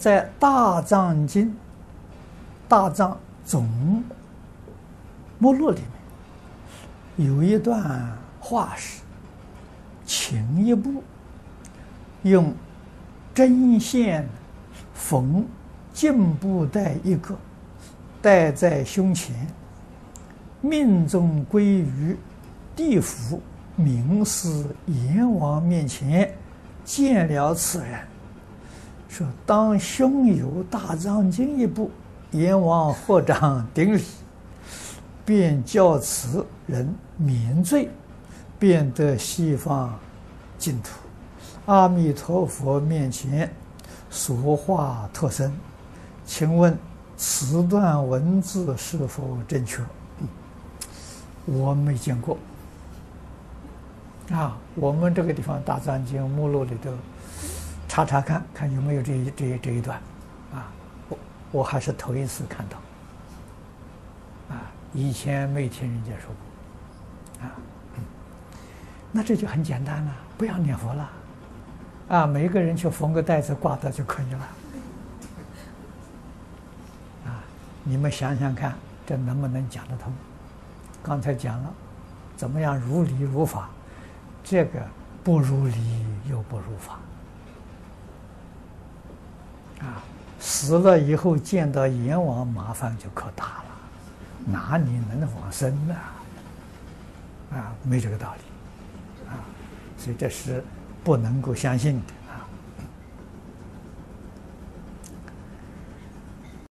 在《大藏经》《大藏总目录》里面有一段话是：“请一步用针线缝进布袋一个，戴在胸前，命中归于地府明师阎王面前，见了此人。”说：“当胸有大藏经一部，阎王或掌顶礼，便叫此人免罪，便得西方净土。阿弥陀佛面前说话特生，请问此段文字是否正确？”我没见过。啊，我们这个地方《大藏经》目录里头。查查看看有没有这一这一这一段，啊，我我还是头一次看到，啊，以前没听人家说过，啊，那这就很简单了，不要念佛了，啊，每个人去缝个袋子挂着就可以了，啊，你们想想看，这能不能讲得通？刚才讲了，怎么样如理如法，这个不如理又不如法。啊，死了以后见到阎王，麻烦就可大了，哪里能往生呢？啊，没这个道理，啊，所以这是不能够相信的。